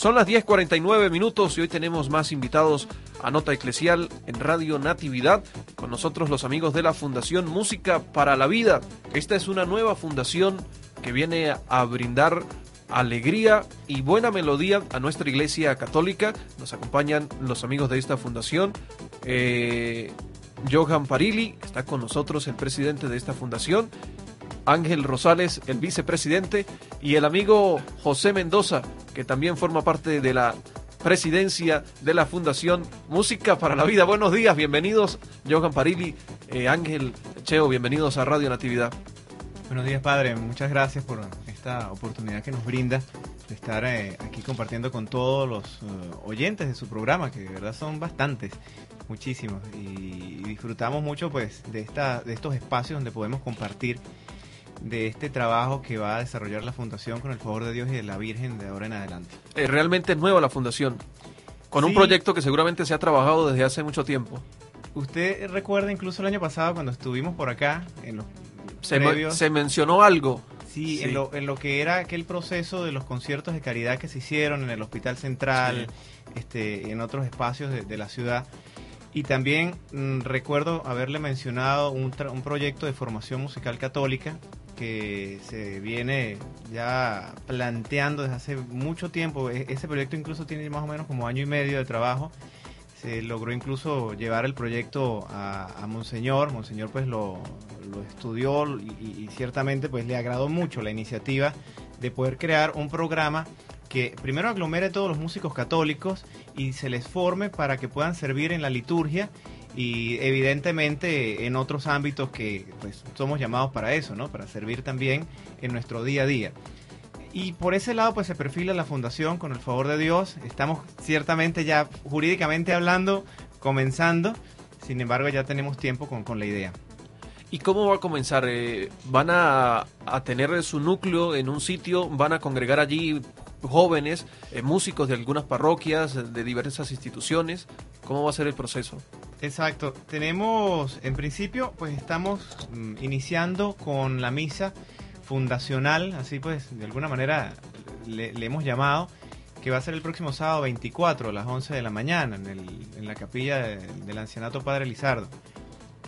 Son las 10.49 minutos y hoy tenemos más invitados a Nota Eclesial en Radio Natividad. Con nosotros los amigos de la Fundación Música para la Vida. Esta es una nueva fundación que viene a brindar alegría y buena melodía a nuestra iglesia católica. Nos acompañan los amigos de esta fundación. Eh, Johan Parili, está con nosotros el presidente de esta fundación. Ángel Rosales, el vicepresidente, y el amigo José Mendoza, que también forma parte de la presidencia de la Fundación Música para la Vida. Buenos días, bienvenidos, Johan Parili, eh, Ángel Cheo, bienvenidos a Radio Natividad. Buenos días, padre. Muchas gracias por esta oportunidad que nos brinda de estar eh, aquí compartiendo con todos los eh, oyentes de su programa, que de verdad son bastantes, muchísimos, y, disfrutamos mucho pues de, esta, de estos espacios donde podemos compartir de este trabajo que va a desarrollar la Fundación con el favor de Dios y de la Virgen de ahora en adelante. Eh, realmente es nueva la Fundación, con un proyecto que seguramente se ha trabajado desde hace mucho tiempo. Usted recuerda incluso el año pasado cuando estuvimos por acá, en los se, se mencionó algo. Sí, En, lo, en lo que era aquel proceso de los conciertos de caridad que se hicieron en el Hospital Central, este, en otros espacios de, la ciudad. Y también mm, recuerdo haberle mencionado un, un proyecto de formación musical católica que se viene ya planteando desde hace mucho tiempo. E-, ese proyecto incluso tiene más o menos como año y medio de trabajo. Se logró incluso llevar el proyecto a, Monseñor. Monseñor pues lo, estudió y, ciertamente pues le agradó mucho la iniciativa de poder crear un programa que primero aglomere todos los músicos católicos y se les forme para que puedan servir en la liturgia y evidentemente en otros ámbitos que pues somos llamados para eso, ¿no? Para servir también en nuestro día a día. Y por ese lado pues se perfila la fundación con el favor de Dios. Estamos ciertamente ya jurídicamente hablando, comenzando. Sin embargo ya tenemos tiempo con, con la idea. ¿Y cómo va a comenzar? Eh, ¿Van a, a, tener su núcleo en un sitio? ¿Van a congregar allí jóvenes, eh, músicos de algunas parroquias, de diversas instituciones? ¿Cómo va a ser el proceso? Exacto. Tenemos, en principio, pues estamos mm, iniciando con la misa fundacional, así pues, de alguna manera le, hemos llamado, que va a ser el próximo sábado 24 a las 11 de la mañana en, el, en la capilla del ancianato Padre Lizardo.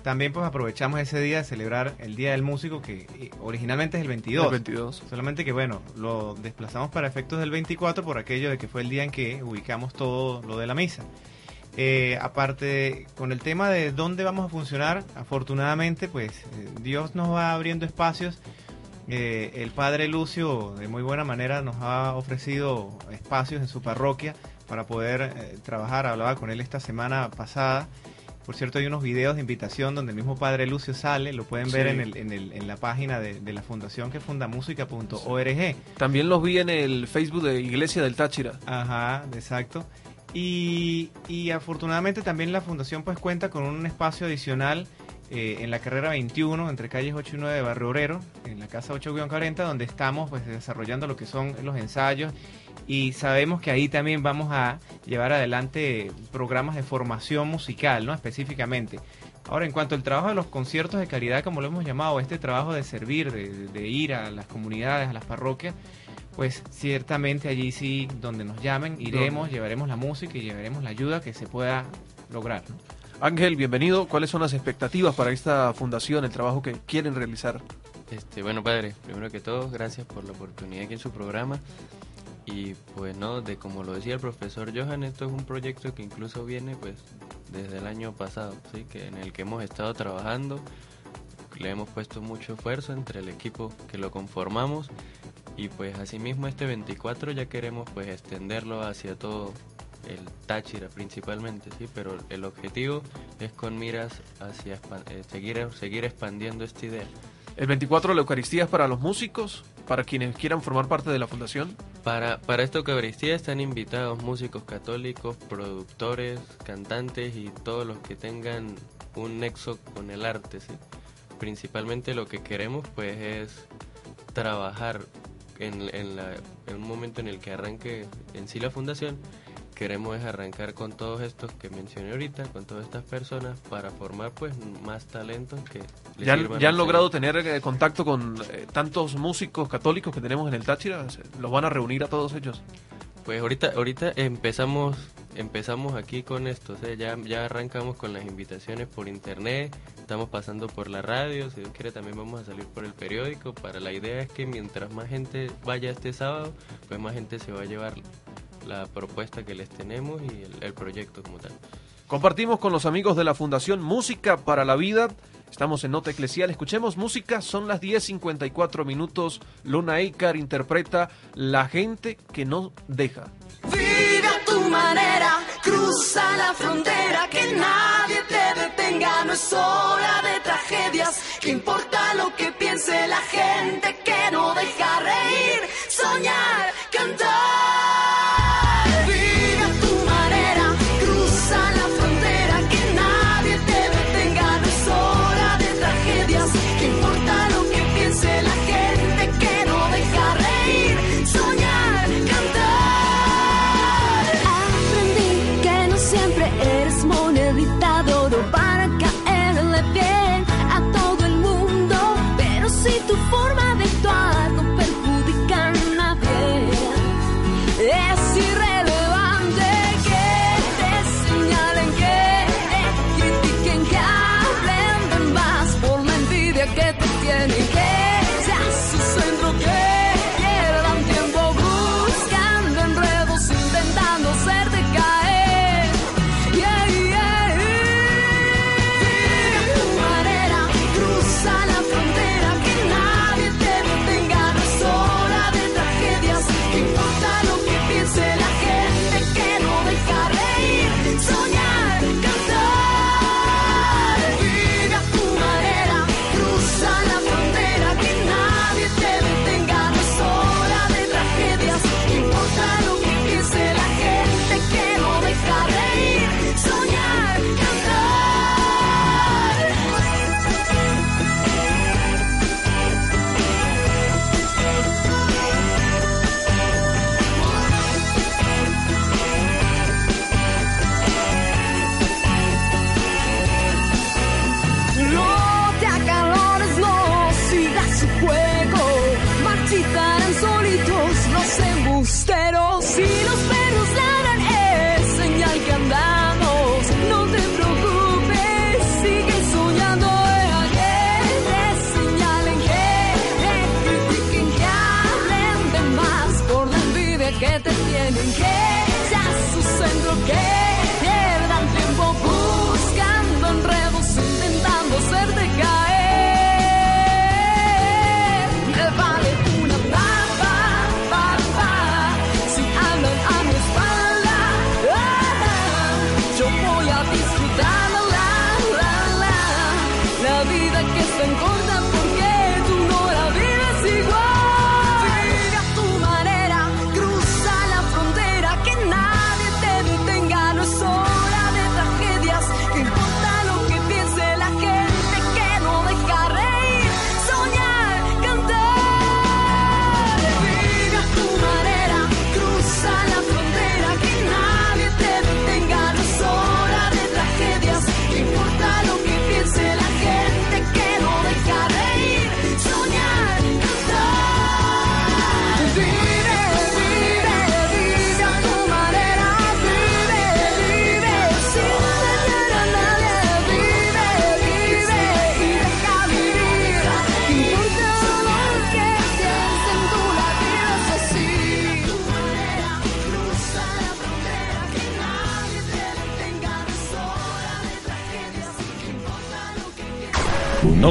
También pues aprovechamos ese día de celebrar el Día del Músico, que eh, originalmente es el 22. El 22. Solamente que bueno, lo desplazamos para efectos del 24 por aquello de que fue el día en que ubicamos todo lo de la misa. Eh, aparte, con el tema de dónde vamos a funcionar, afortunadamente, pues eh, Dios nos va abriendo espacios. Eh, el padre Lucio, de muy buena manera, nos ha ofrecido espacios en su parroquia para poder trabajar. Hablaba con él esta semana pasada. Por cierto, hay unos videos de invitación donde el mismo padre Lucio sale, lo pueden ver en, el, en, el, en, la página de, de, la fundación que es fundamusica.org. También los vi en el Facebook de Iglesia del Táchira. Ajá, exacto. Y, afortunadamente también la fundación pues cuenta con un espacio adicional eh, en la carrera 21 entre calles 8 y 9 de Barrio Obrero, en la casa 8-40, donde estamos pues desarrollando lo que son los ensayos y sabemos que ahí también vamos a llevar adelante programas de formación musical, ¿no? Específicamente. Ahora, en cuanto al trabajo de los conciertos de caridad, como lo hemos llamado, este trabajo de servir, de ir a las comunidades, a las parroquias, pues ciertamente allí sí, donde nos llamen, iremos, llevaremos la música y llevaremos la ayuda que se pueda lograr. Ángel, bienvenido. ¿Cuáles son las expectativas para esta fundación, el trabajo que quieren realizar? Este, bueno, padre, primero que todo, gracias por la oportunidad aquí en su programa. Y pues no, de como lo decía el profesor Johan, esto es un proyecto que incluso viene pues desde el año pasado, ¿sí? que en el que hemos estado trabajando, le hemos puesto mucho esfuerzo entre el equipo que lo conformamos y pues asimismo este 24 ya queremos pues extenderlo hacia todo el Táchira principalmente, sí, pero el objetivo es con miras hacia eh, seguir, seguir expandiendo esta idea. ¿El 24 la Eucaristía es para los músicos, para quienes quieran formar parte de la fundación? Para, para esta Eucaristía están invitados músicos católicos, productores, cantantes y todos los que tengan un nexo con el arte, ¿sí? Principalmente lo que queremos pues es trabajar en, un momento en el que arranque en sí la fundación, queremos arrancar con todos estos que mencioné ahorita, con todas estas personas, para formar pues más talentos que... ¿Ya, ¿Ya han logrado tener eh, contacto con eh, tantos músicos católicos que tenemos en el Táchira? ¿Los van a reunir a todos ellos? Pues ahorita, ahorita empezamos, empezamos aquí con esto, o sea, ya, ya arrancamos con las invitaciones por internet, estamos pasando por la radio, si Dios quiere también vamos a salir por el periódico, para la idea es que mientras más gente vaya este sábado, pues más gente se va a llevar la propuesta que les tenemos y el, el proyecto como tal. Compartimos con los amigos de la Fundación Música para la Vida. Estamos en Nota Eclesial. Escuchemos música. Son las 10.54 minutos. Luna Eikar interpreta La gente que no deja. Vive a tu manera, cruza la frontera, que nadie te detenga, no es hora de tragedias, que importa lo que piense la gente, que no deja reír, soñar, cantar.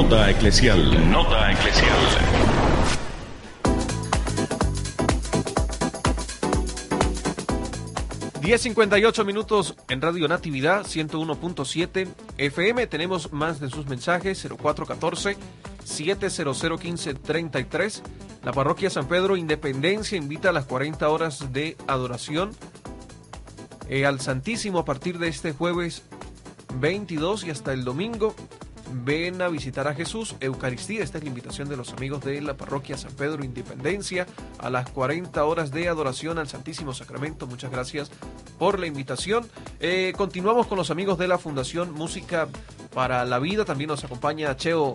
Nota Eclesial. Nota Eclesial. 10.58 minutos en Radio Natividad 101.7 FM. Tenemos más de sus mensajes 0414 7001533. La parroquia San Pedro Independencia invita a las 40 horas de adoración eh, al Santísimo a partir de este jueves 22 y hasta el domingo. Ven a visitar a Jesús, Eucaristía. Esta es la invitación de los amigos de la parroquia San Pedro Independencia a las 40 horas de adoración al Santísimo Sacramento. Muchas gracias por la invitación. Eh, continuamos con los amigos de la Fundación Música para la Vida. También nos acompaña Cheo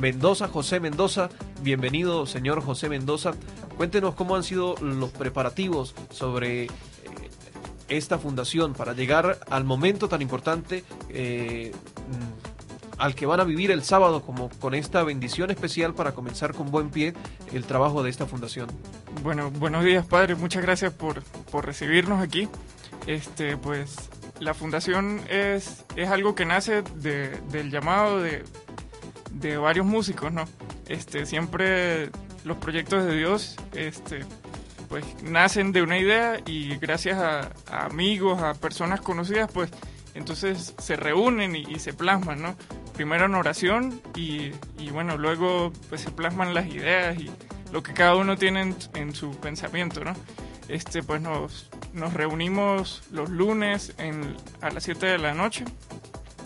Mendoza, José Mendoza. Bienvenido, señor José Mendoza. Cuéntenos cómo han sido los preparativos sobre eh, esta fundación para llegar al momento tan importante eh, al que van a vivir el sábado como con esta bendición especial para comenzar con buen pie el trabajo de esta fundación. Bueno, buenos días, padre. Muchas gracias por, por recibirnos aquí. Este, pues, la fundación es, es algo que nace de- del llamado de, de varios músicos, ¿no? Este, siempre los proyectos de Dios, este, pues, nacen de una idea y gracias a, a amigos, a personas conocidas, pues, entonces se reúnen y, y se plasman, ¿no? Primero en oración y, y bueno, luego pues se plasman las ideas y lo que cada uno tiene en, su pensamiento, ¿no? Este, pues nos, nos reunimos los lunes a las 7 de la noche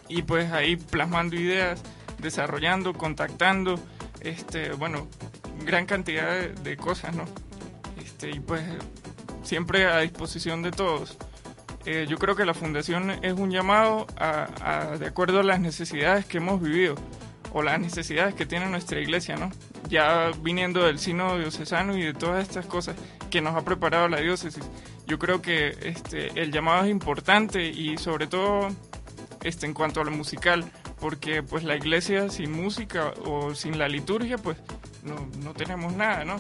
y pues ahí plasmando ideas, desarrollando, contactando, este, bueno, gran cantidad de, de cosas, ¿no? Este, y pues siempre a disposición de todos. Eh, yo creo que la fundación es un llamado a, de acuerdo a las necesidades que hemos vivido o las necesidades que tiene nuestra iglesia, ¿no? Ya viniendo del sínodo diocesano y de todas estas cosas que nos ha preparado la diócesis. Yo creo que este, el llamado es importante y sobre todo este, en cuanto a lo musical, porque pues la iglesia sin música o sin la liturgia pues no, no tenemos nada, ¿no?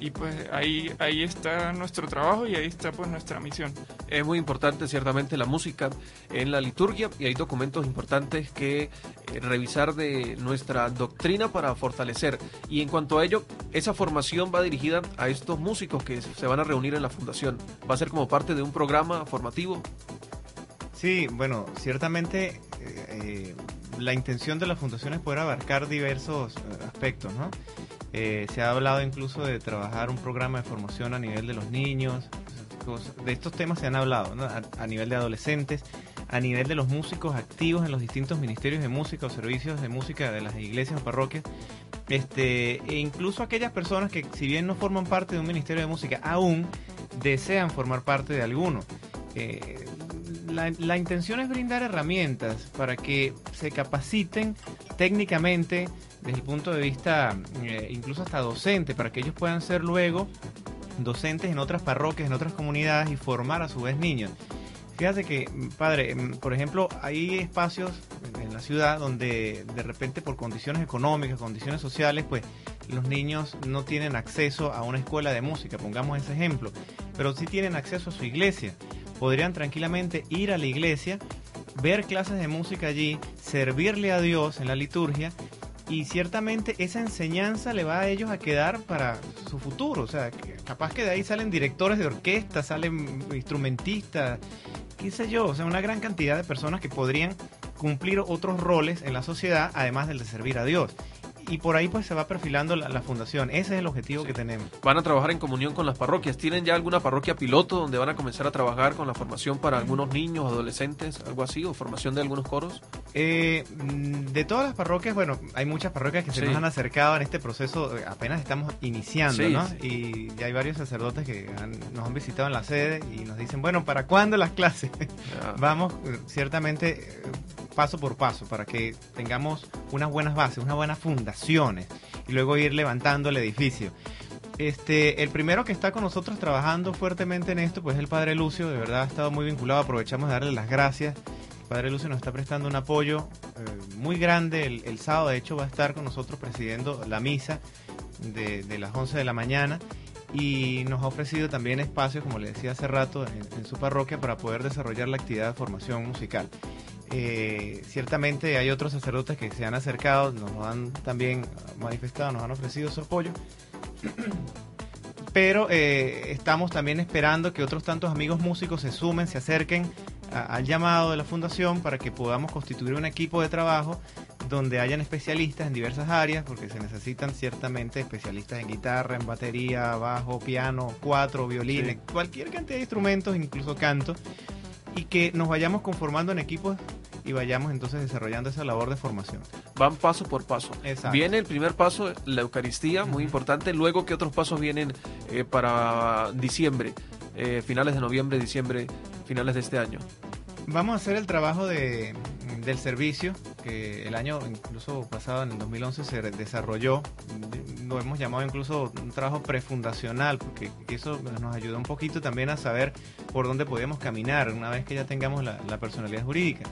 Y pues ahí, ahí está nuestro trabajo y ahí está pues nuestra misión. Es muy importante ciertamente la música en la liturgia y hay documentos importantes que eh, revisar de nuestra doctrina para fortalecer. Y en cuanto a ello, esa formación va dirigida a estos músicos que se van a reunir en la fundación. Va a ser como parte de un programa formativo. Sí, bueno, ciertamente eh, eh, la intención de la fundación es poder abarcar diversos eh, aspectos, ¿no? Eh, se ha hablado incluso de trabajar un programa de formación a nivel de los niños, de estos temas se han hablado, ¿no? a, a nivel de adolescentes, a nivel de los músicos activos en los distintos ministerios de música o servicios de música de las iglesias o parroquias, este, e incluso aquellas personas que si bien no forman parte de un ministerio de música, aún desean formar parte de alguno. Eh, la, intención es brindar herramientas para que se capaciten técnicamente desde el punto de vista eh, incluso hasta docente, para que ellos puedan ser luego docentes en otras parroquias, en otras comunidades y formar a su vez niños. Fíjate que, padre, mm, por ejemplo, hay espacios en la ciudad donde de repente por condiciones económicas, condiciones sociales, pues los niños no tienen acceso a una escuela de música, pongamos ese ejemplo, pero sí tienen acceso a su iglesia. Podrían tranquilamente ir a la iglesia, ver clases de música allí, servirle a Dios en la liturgia y ciertamente esa enseñanza le va a ellos a quedar para su futuro. O sea, capaz que de ahí salen directores de orquesta, salen instrumentistas, qué sé yo, o sea, una gran cantidad de personas que podrían cumplir otros roles en la sociedad, además del de servir a Dios. Y por ahí pues se va perfilando la, la fundación. Ese es el objetivo que tenemos. Van a trabajar en comunión con las parroquias. ¿Tienen ya alguna parroquia piloto donde van a comenzar a trabajar con la formación para algunos niños, adolescentes, algo así, o formación de algunos coros? Eh, mm, de todas las parroquias, bueno, hay muchas parroquias que se Sí. nos han acercado en este proceso, eh, apenas estamos iniciando, Sí, ¿no? Y ya hay varios sacerdotes que han- nos han visitado en la sede y nos dicen, bueno, ¿para cuándo las clases? Vamos eh, ciertamente eh, paso por paso para que tengamos unas buenas bases, unas buenas y luego ir levantando el edificio. Este, el primero que está con nosotros trabajando fuertemente en esto, pues es el Padre Lucio, de verdad ha estado muy vinculado, aprovechamos de darle las gracias. El Padre Lucio nos está prestando un apoyo eh, muy grande, el, sábado de hecho va a estar con nosotros presidiendo la misa de, las 11 de la mañana y nos ha ofrecido también espacios, como le decía hace rato, en su parroquia para poder desarrollar la actividad de formación musical. Eh, ciertamente hay otros sacerdotes que se han acercado, nos han también manifestado, nos han ofrecido su apoyo. Pero eh, estamos también esperando que otros tantos amigos músicos se sumen, se acerquen a- al llamado de la fundación para que podamos constituir un equipo de trabajo donde hayan especialistas en diversas áreas, porque se necesitan ciertamente especialistas en guitarra, en batería, bajo, piano, cuatro, violines, cualquier cantidad de instrumentos, incluso canto, y que nos vayamos conformando en equipos y vayamos entonces desarrollando esa labor de formación. Van paso por paso. Exacto. Viene el primer paso, la Eucaristía, muy importante. Luego, ¿qué otros pasos vienen eh, para diciembre? Eh, finales de noviembre, diciembre, finales de este año. Vamos a hacer el trabajo de, del servicio, que el año incluso pasado, en el 2011, se desarrolló, lo hemos llamado incluso un trabajo prefundacional, porque eso nos ayuda un poquito también a saber por dónde podemos caminar una vez que ya tengamos la personalidad jurídica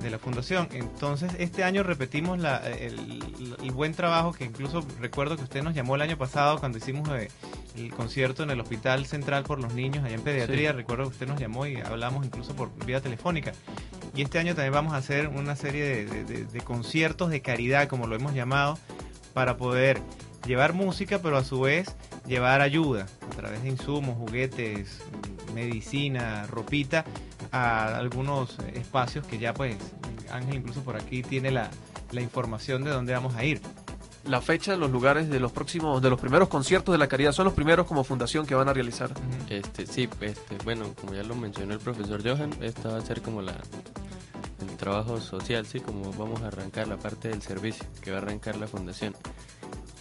de la fundación. Entonces, este año repetimos la- el, el buen trabajo que incluso recuerdo que usted nos llamó el año pasado cuando hicimos eh, el concierto en el Hospital Central por los Niños allá en Pediatría. Sí. Recuerdo que usted nos llamó y hablamos incluso por vía telefónica. Y este año también vamos a hacer una serie de, de- de- de conciertos de caridad, como lo hemos llamado, para poder llevar música, pero a su vez llevar ayuda a través de insumos, juguetes, medicina, ropita, a algunos eh, espacios que ya pues Ángel incluso por aquí tiene la, la información de dónde vamos a ir. La fecha, los lugares de los próximos, de los primeros conciertos de la caridad, son los primeros como fundación que van a realizar. Este, sí, este, bueno, como ya lo mencionó el profesor Johan, esta va a ser como la el trabajo social, sí, como vamos a arrancar la parte del servicio que va a arrancar la fundación.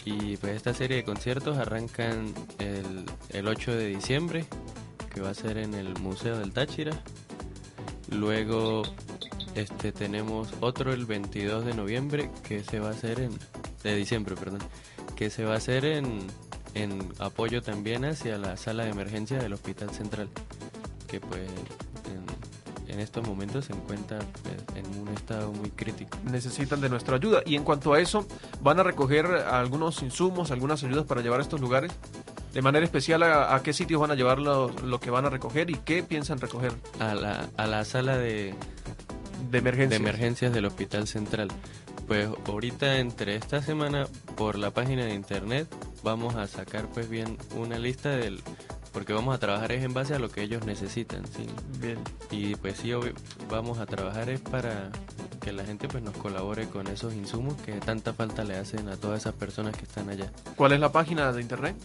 Y pues esta serie de conciertos arrancan el, el 8 de diciembre, que va a ser en el Museo del Táchira. Luego este tenemos otro el 22 de noviembre que se va a hacer en de diciembre, perdón, que se va a hacer en en apoyo también hacia la sala de emergencia del Hospital Central, que pues en, en estos momentos se encuentra pues, en un estado muy crítico. Necesitan de nuestra ayuda. Y en cuanto a eso, ¿van a recoger algunos insumos, algunas ayudas para llevar a estos lugares? De manera especial, ¿a, a qué sitios van a llevar lo, lo que van a recoger y qué piensan recoger A la, a la sala de, de emergencia? de emergencias del Hospital Central. Pues ahorita entre esta semana por la página de internet vamos a sacar pues bien una lista del porque vamos a trabajar es en base a lo que ellos necesitan, ¿sí? Bien. Y pues sí, vamos a trabajar es para que la gente pues nos colabore con esos insumos que tanta falta le hacen a todas esas personas que están allá. ¿Cuál es la página de internet?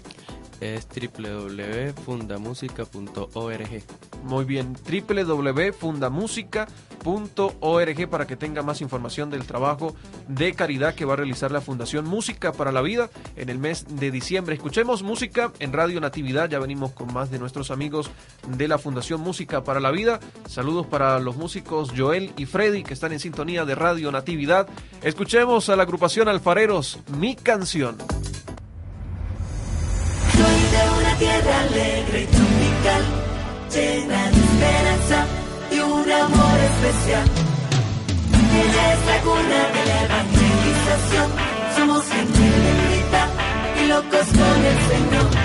Es www.fundamusica.org. Muy bien, www.fundamusica.org para que tenga más información del trabajo de caridad que va a realizar la Fundación Música para la Vida en el mes de diciembre. Escuchemos música en Radio Natividad, ya venimos con más de nuestros amigos de la Fundación Música para la Vida. Saludos para los músicos Joel y Freddy que están en sintonía de Radio Natividad. Escuchemos a la agrupación Alfareros, Mi Canción. Tierra alegre y tropical, llena de esperanza y un amor especial. Ella es la cuna de la evangelización, somos gente bendita y locos con el Señor.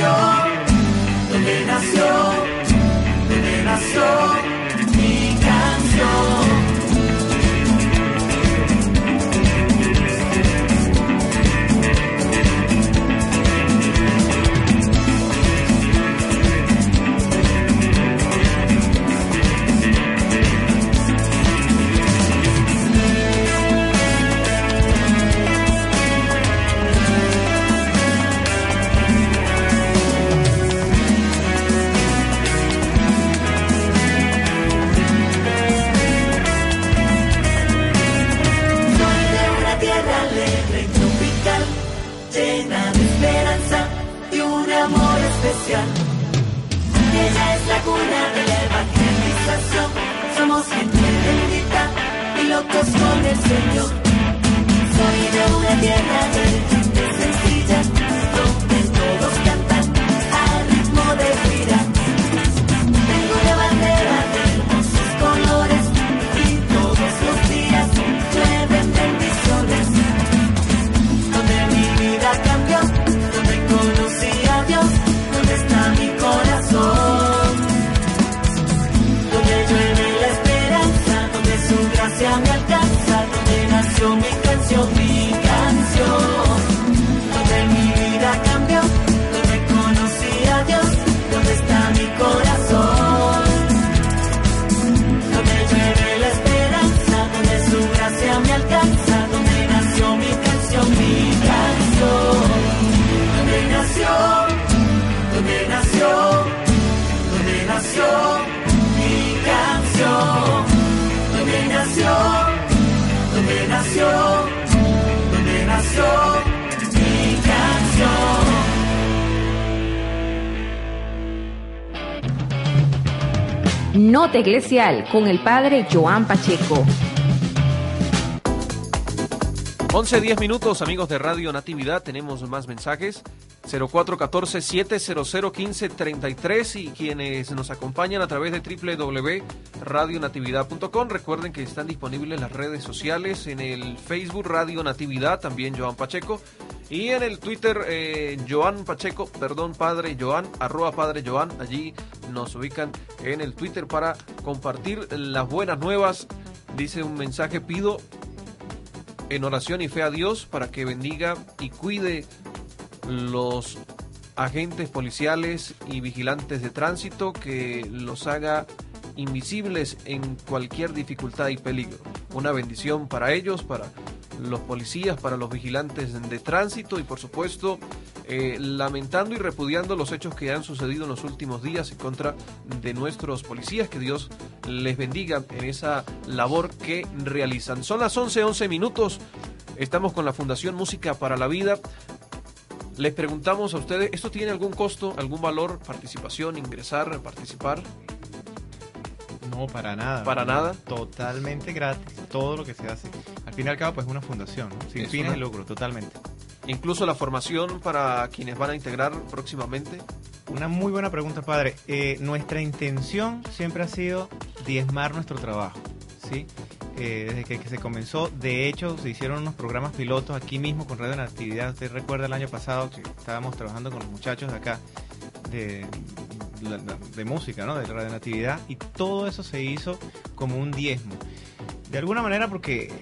Donde especial. Ella es la cuna de la evangelización. Somos gente bendita y locos con el Señor. Soy de una tierra Nota con el padre Joan Pacheco. 11, 10 minutos, amigos de Radio Natividad. Tenemos más mensajes. 0414-700-1533 y quienes nos acompañan a través de www.radionatividad.com. Recuerden que están disponibles las redes sociales en el Facebook Radio Natividad, también Joan Pacheco. Y en el Twitter, eh, Joan Pacheco, perdón, Padre Joan, arroba Padre Joan. Allí nos ubican en el Twitter para compartir las buenas nuevas. Dice un mensaje, pido en oración y fe a Dios para que bendiga y cuide los agentes policiales y vigilantes de tránsito, que los haga invisibles en cualquier dificultad y peligro. Una bendición para ellos, para los policías, para los vigilantes de tránsito y por supuesto eh, lamentando y repudiando los hechos que han sucedido en los últimos días en contra de nuestros policías. Que Dios les bendiga en esa labor que realizan. Son las 11, 11 minutos. Estamos con la Fundación Música para la Vida. Les preguntamos a ustedes, ¿esto tiene algún costo, algún valor, participación, ingresar, participar? No, para nada. ¿Para nada? Totalmente gratis, todo lo que se hace. Al fin y al cabo, pues es una fundación, ¿no? sin Es fines de lucro, totalmente. Incluso la formación para quienes van a integrar próximamente. Una muy buena pregunta, padre. Eh, nuestra intención siempre ha sido diezmar nuestro trabajo, ¿sí? Eh, desde que, se comenzó, de hecho, se hicieron unos programas pilotos aquí mismo con Radio Natividad. Usted recuerda el año pasado que estábamos trabajando con los muchachos de acá, de, música, ¿no? De Radio Natividad, y todo eso se hizo como un diezmo. De alguna manera, porque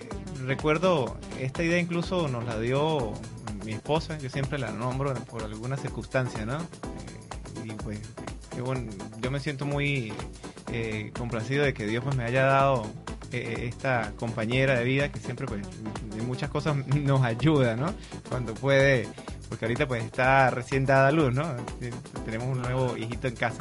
recuerdo, esta idea incluso nos la dio mi esposa, yo siempre la nombro por alguna circunstancia, ¿no? Eh, y pues, yo me siento muy eh, complacido de que Dios pues me haya dado eh, esta compañera de vida que siempre pues en muchas cosas nos ayuda, ¿no? Cuando puede, porque ahorita pues está recién dada a luz, ¿no? Eh, Tenemos un nuevo hijito en casa.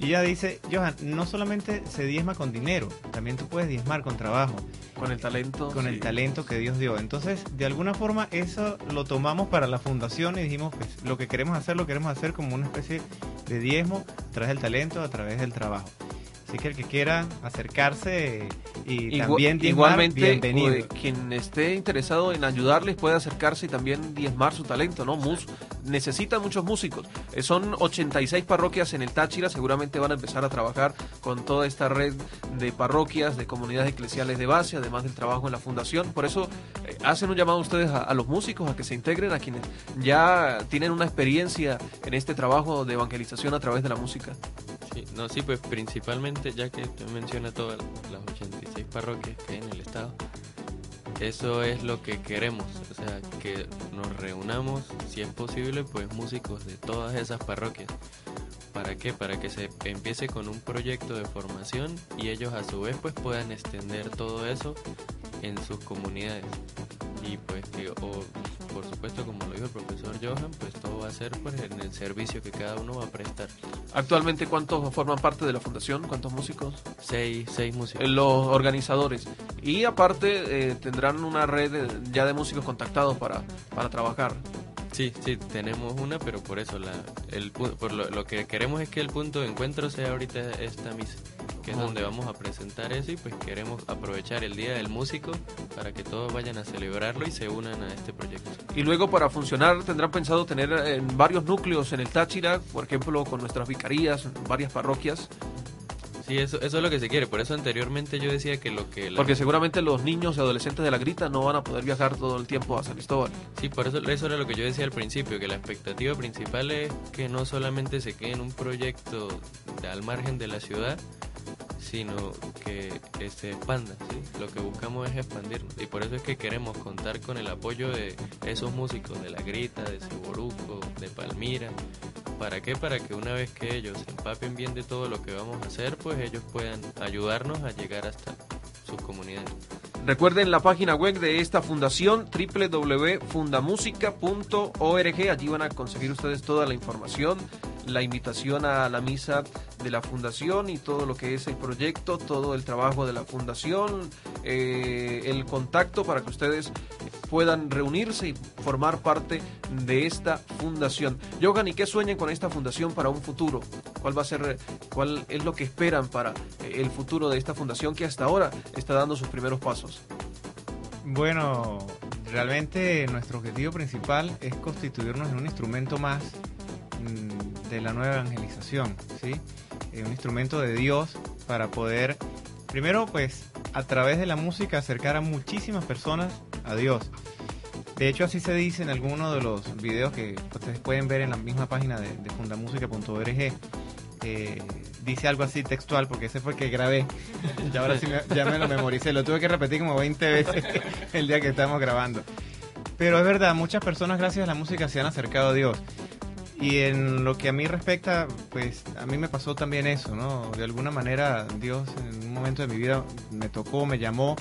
Y ella dice, Johan, no solamente se diezma con dinero, también tú puedes diezmar con trabajo, Con el talento. con el talento que Dios dio. Entonces, de alguna forma, eso lo tomamos para la fundación y dijimos, pues lo que queremos hacer, lo queremos hacer como una especie de diezmo a través del talento, a través del trabajo. Así que el que quiera acercarse y también diezmar, igualmente, bienvenido. eh, quien esté interesado en ayudarles puede acercarse y también diezmar su talento, ¿no? Mus necesitan muchos músicos. Eh, son 86 parroquias en el Táchira, seguramente van a empezar a trabajar con toda esta red de parroquias, de comunidades eclesiales de base, además del trabajo en la fundación. Por eso eh, hacen un llamado a ustedes a, a los músicos a que se integren, a quienes ya tienen una experiencia en este trabajo de evangelización a través de la música. No, sí, pues principalmente, ya que usted menciona todas las 86 parroquias que hay en el estado, eso es lo que queremos, o sea, que nos reunamos, si es posible, pues músicos de todas esas parroquias. ¿Para qué? Para que se empiece con un proyecto de formación y ellos a su vez pues puedan extender todo eso en sus comunidades. Y pues o, por supuesto, como lo dijo el profesor Johan, pues todo va a ser pues en el servicio que cada uno va a prestar. Actualmente, ¿cuántos forman parte de la fundación? ¿Cuántos músicos? Seis, seis músicos. Eh, los organizadores. Y aparte eh, tendrán una red ya de músicos contactados para, para trabajar. Sí, sí, tenemos una, pero por eso la, el, por lo, lo que queremos es que el punto de encuentro sea ahorita esta misa, que es donde vamos a presentar eso y pues queremos aprovechar el Día del Músico para que todos vayan a celebrarlo y se unan a este proyecto. Y luego para funcionar tendrán pensado tener en varios núcleos en el Táchira, por ejemplo con nuestras vicarías, varias parroquias, Sí, eso, eso es lo que se quiere, por eso anteriormente yo decía que lo que... la- porque seguramente los niños y adolescentes de la Grita no van a poder viajar todo el tiempo a San Cristóbal. Sí, por eso eso era lo que yo decía al principio, que la expectativa principal es que no solamente se quede en un proyecto al margen de la ciudad, sino que se expanda, ¿sí? Lo que buscamos es expandirnos y por eso es que queremos contar con el apoyo de esos músicos de La Grita, de Ceboruco, de Palmira. ¿Para qué? Para que una vez que ellos se empapen bien de todo lo que vamos a hacer, pues ellos puedan ayudarnos a llegar hasta sus comunidades. Recuerden la página web de esta fundación www.fundamusica.org. Allí van a conseguir ustedes toda la información, la invitación a la misa de la fundación y todo lo que es el proyecto, todo el trabajo de la fundación, eh, el contacto para que ustedes puedan reunirse y formar parte de esta fundación. Johan, ¿y qué sueñan con esta fundación para un futuro? ¿Cuál va a ser, cuál es lo que esperan para el futuro de esta fundación que hasta ahora está dando sus primeros pasos? Bueno, realmente nuestro objetivo principal es constituirnos en un instrumento más de la nueva evangelización, ¿sí? Eh, un instrumento de Dios para poder, primero, pues, a través de la música acercar a muchísimas personas a Dios. De hecho, así se dice en algunos de los videos que ustedes pueden ver en la misma página de, de fundamusica.org. Eh, dice algo así textual porque ese fue el que grabé. y me- ya me lo memoricé. Lo tuve que repetir como 20 veces el día que estábamos grabando. Pero es verdad, muchas personas gracias a la música se han acercado a Dios. Y en lo que a mí respecta, pues a mí me pasó también eso, ¿no? De alguna manera Dios en un momento de mi vida me tocó, me llamó,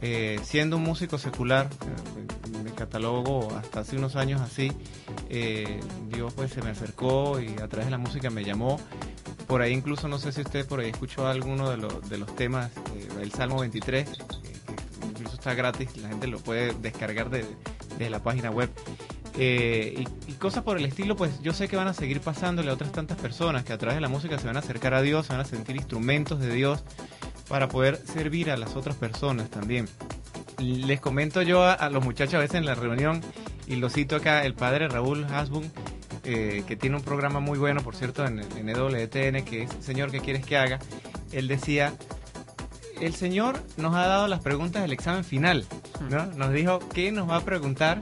eh, siendo un músico secular, eh, me catalogo hasta hace unos años así, eh, Dios pues se me acercó y a través de la música me llamó. Por ahí incluso, no sé si usted por ahí escuchó alguno de, los de los temas, eh, el Salmo 23, que, incluso está gratis, la gente lo puede descargar de, de la página web. Eh, y, y cosas por el estilo, pues yo sé que van a seguir pasándole a otras tantas personas que a través de la música se van a acercar a Dios, se van a sentir instrumentos de Dios para poder servir a las otras personas también. Les comento yo a, los muchachos a veces en la reunión, y lo cito acá, el padre Raúl Hasbun, eh, que tiene un programa muy bueno, por cierto, en, en EWTN, que es Señor, ¿qué quieres que haga? Él decía, el Señor nos ha dado las preguntas del examen final, ¿no? Nos dijo qué nos va a preguntar,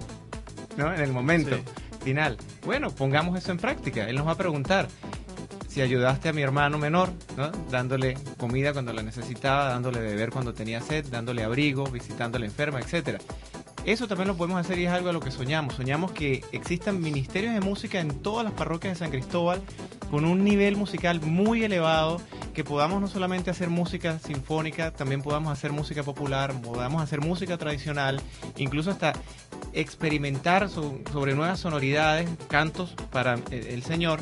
¿no? En el momento Sí. final. Bueno, pongamos eso en práctica. Él nos va a preguntar si ayudaste a mi hermano menor, ¿no? Dándole comida cuando la necesitaba, dándole de beber cuando tenía sed, dándole abrigo, visitándole enferma, etcétera. Eso también lo podemos hacer y es algo a lo que soñamos. Soñamos que existan ministerios de música en todas las parroquias de San Cristóbal con un nivel musical muy elevado, que podamos no solamente hacer música sinfónica, también podamos hacer música popular, podamos hacer música tradicional, incluso hasta experimentar so- sobre nuevas sonoridades, cantos para el, el Señor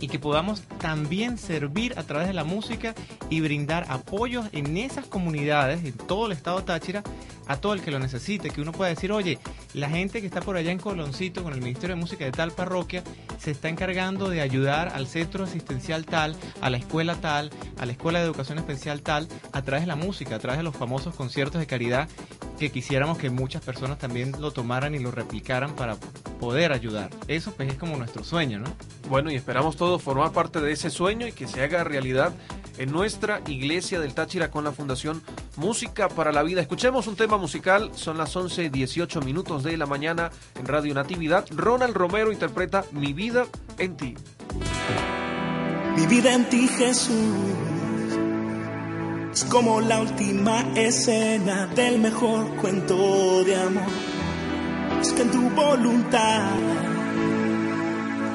y que podamos también servir a través de la música y brindar apoyos en esas comunidades, en todo el estado Táchira, a todo el que lo necesite, que uno pueda decir, oye, la gente que está por allá en Coloncito con el Ministerio de Música de tal parroquia se está encargando de ayudar al centro asistencial tal, a la escuela tal, a la escuela de educación especial tal, a través de la música, a través de los famosos conciertos de caridad que quisiéramos que muchas personas también lo tomaran y lo replicaran para poder ayudar. Eso pues es como nuestro sueño, ¿no? Bueno, y esperamos todos formar parte de ese sueño y que se haga realidad en nuestra iglesia del Táchira con la Fundación Música para la Vida. Escuchemos un tema musical, son las 11 18 minutos de la mañana en Radio Natividad. Ronald Romero interpreta Mi vida en ti. Mi vida en ti, Jesús, es como la última escena del mejor cuento de amor. Es que en tu voluntad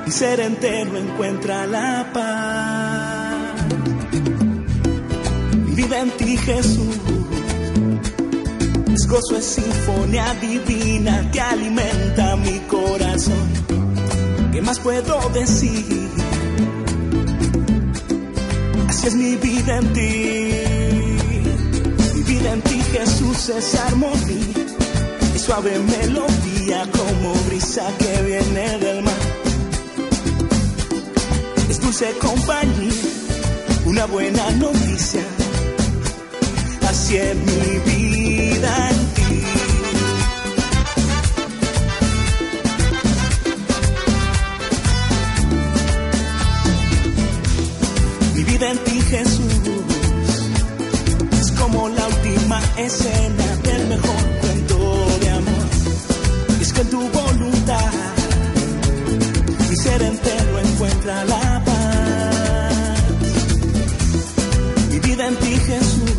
mi ser entero encuentra la paz. Mi vida en ti, Jesús, es gozo, es sinfonía divina que alimenta mi corazón. ¿Qué más puedo decir? Así es mi vida en ti. Vida en ti, Jesús, es armonía. Es suave melodía como brisa que viene del mar. Es dulce compañía, una buena noticia. Así es mi vida en ti. Mi vida en ti, escena del mejor cuento de amor. Es que en tu voluntad mi ser entero encuentra la paz. Mi vida en ti, Jesús,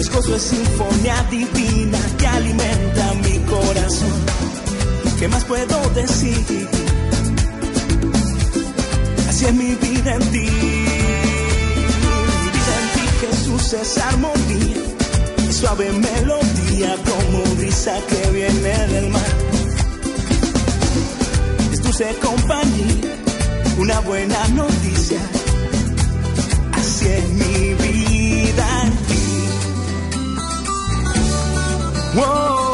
es gozo, es sinfonía divina que alimenta mi corazón. ¿Qué más puedo decir? Así es mi vida en ti. Mi vida en ti, Jesús, es armonía. Suave melodía como brisa que viene del mar. Es dulce compañía, una buena noticia. Así es mi vida ti. Wow.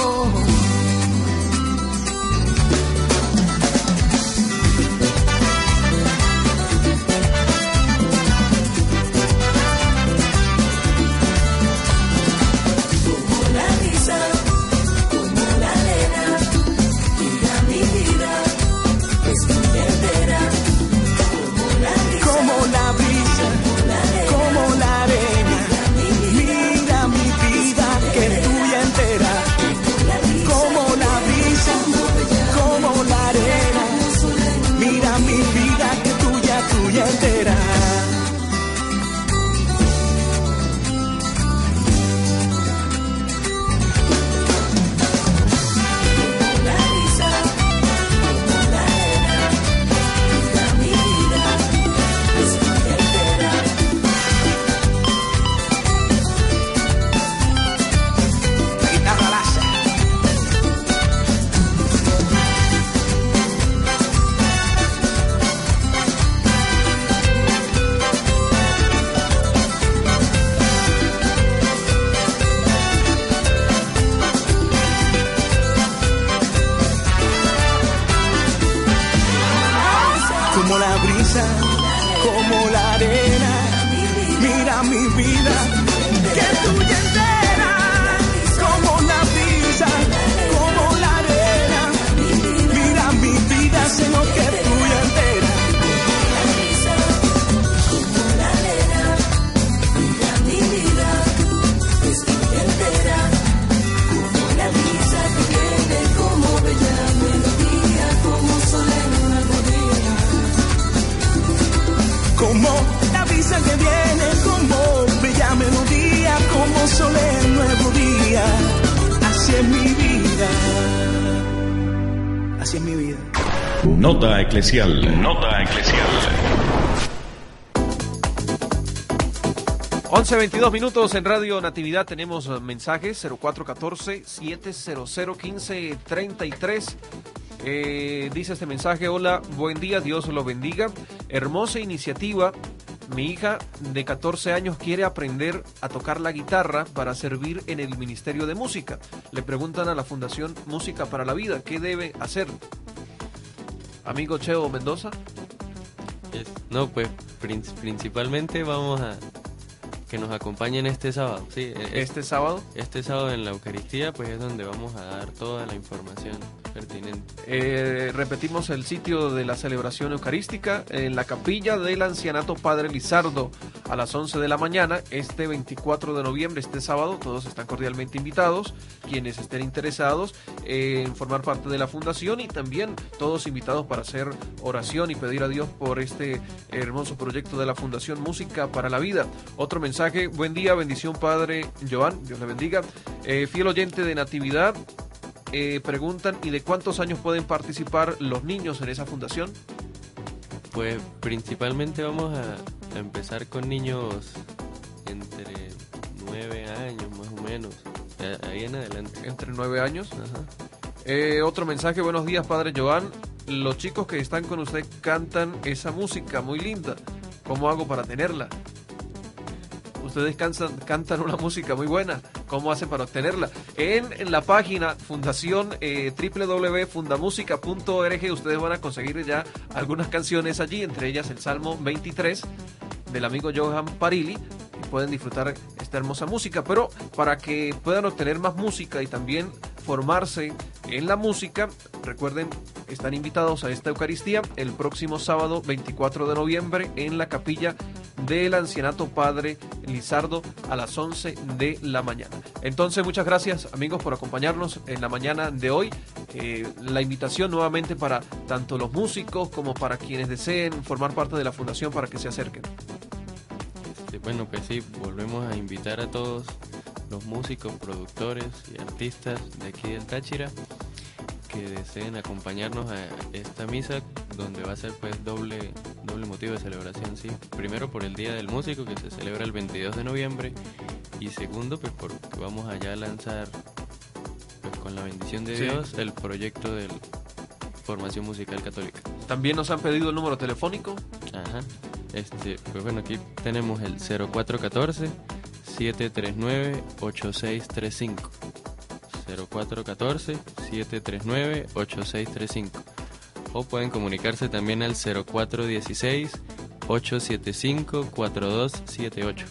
Nota eclesial. Nota eclesial. 11, 22 minutos en Radio Natividad. Tenemos eh, mensajes 0414-700-1533. Eh, dice este mensaje: Hola, buen día, Dios lo bendiga. Hermosa iniciativa. Mi hija de 14 años quiere aprender a tocar la guitarra para servir en el Ministerio de Música. Le preguntan a la Fundación Música para la Vida qué debe hacer. Amigo Cheo Mendoza. Es- no, pues prin- principalmente vamos a que nos acompañen este sábado. Sí, eh, Este sábado. Este sábado en la Eucaristía, pues es donde vamos a dar toda la información pertinente. Eh, repetimos el sitio de la celebración eucarística en la capilla del ancianato Padre Lizardo a las 11 de la mañana, este 24 de noviembre, este sábado. Todos están cordialmente invitados, quienes estén interesados en formar parte de la fundación y también todos invitados para hacer oración y pedir a Dios por este hermoso proyecto de la Fundación Música para la Vida. Otro mensaje, buen día, bendición Padre Joan, Dios le bendiga. Eh, fiel oyente de Natividad, eh, preguntan, ¿y de cuántos años pueden participar los niños en esa fundación? Pues principalmente vamos a, a empezar con niños entre 9 años más o menos, ahí en adelante. Entre 9 años. Ajá. Eh, otro mensaje, buenos días Padre Joan. Los chicos que están con usted cantan esa música muy linda. ¿Cómo hago para tenerla? Ustedes cansan- cantan una música muy buena. ¿Cómo hacen para obtenerla? En, la página fundación eh, www.fundamusica.org ustedes van a conseguir ya algunas canciones allí, entre ellas el Salmo 23 del amigo Johan Parili y pueden disfrutar esta hermosa música, pero para que puedan obtener más música y también formarse en la música, recuerden, están invitados a esta Eucaristía el próximo sábado 24 de noviembre en la capilla del Ancianato Padre Lizardo a las 11 de la mañana. Entonces, muchas gracias amigos por acompañarnos en la mañana de hoy. Eh, la invitación nuevamente para tanto los músicos como para quienes deseen formar parte de la fundación para que se acerquen. Este, bueno, pues sí, volvemos a invitar a todos los músicos, productores y artistas de aquí del Táchira que deseen acompañarnos a esta misa donde va a ser pues doble doble motivo de celebración, sí. Primero por el Día del Músico que se celebra el 22 de noviembre y segundo pues porque vamos allá a lanzar pues con la bendición de Sí. Dios el proyecto de formación musical católica. También nos han pedido el número telefónico. Ajá. Este, pues bueno, aquí tenemos el 0414 739 8635. 0414 739 8635. O pueden comunicarse también al 0416 875 4278.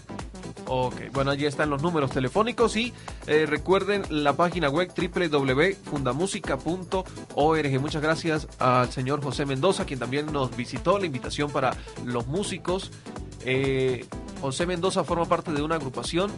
Ok, bueno, allí están los números telefónicos y eh, recuerden la página web www.fundamusica.org. Muchas gracias al señor José Mendoza, quien también nos visitó la invitación para los músicos. Eh, José Mendoza forma parte de una agrupación,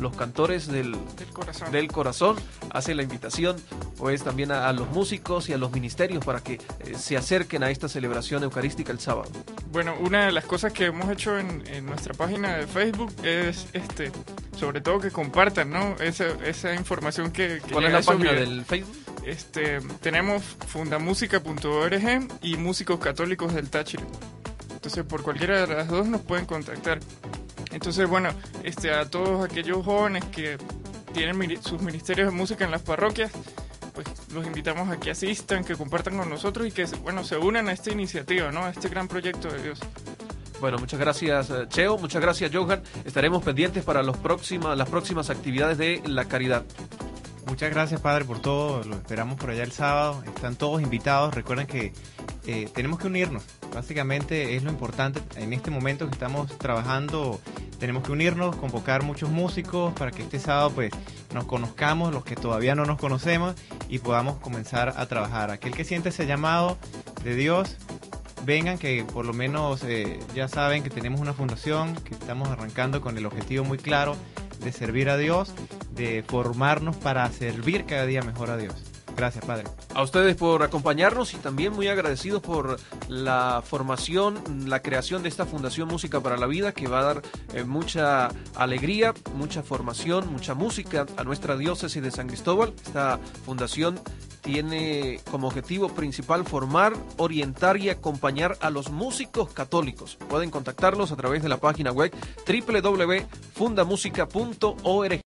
los cantores del, Del corazón. del corazón, hace la invitación pues también a, a los músicos y a los ministerios para que eh, se acerquen a esta celebración eucarística el sábado. Bueno, una de las cosas que hemos hecho en, en nuestra página de Facebook es, este, sobre todo que compartan, ¿no? Esa, esa información que, que ¿Cuál es la página videos. del Facebook? Este, tenemos fundamusica.org y Músicos Católicos del Táchira. Entonces, por cualquiera de las dos nos pueden contactar. Entonces, bueno, este, a todos aquellos jóvenes que tienen sus ministerios de música en las parroquias, pues los invitamos a que asistan, que compartan con nosotros y que, bueno, se unan a esta iniciativa, ¿no? A este gran proyecto de Dios. Bueno, muchas gracias eh, Cheo, muchas gracias Johan. Estaremos pendientes para los próxima- las próximas actividades de la caridad. Muchas gracias, Padre, por todo. Lo esperamos por allá el sábado. Están todos invitados. Recuerden que eh, tenemos que unirnos. Básicamente es lo importante. En este momento que estamos trabajando, tenemos que unirnos, convocar muchos músicos para que este sábado pues nos conozcamos, los que todavía no nos conocemos, y podamos comenzar a trabajar. Aquel que siente ese llamado de Dios, vengan que por lo menos eh, ya saben que tenemos una fundación, que estamos arrancando con el objetivo muy claro de servir a Dios, de formarnos para servir cada día mejor a Dios. Gracias, Padre. A ustedes por acompañarnos y también muy agradecidos por la formación, la creación de esta Fundación Música para la Vida que va a dar eh, mucha alegría, mucha formación, mucha música a nuestra diócesis de San Cristóbal. Esta fundación tiene como objetivo principal formar, orientar y acompañar a los músicos católicos. Pueden contactarlos a través de la página web www.fundamusica.org.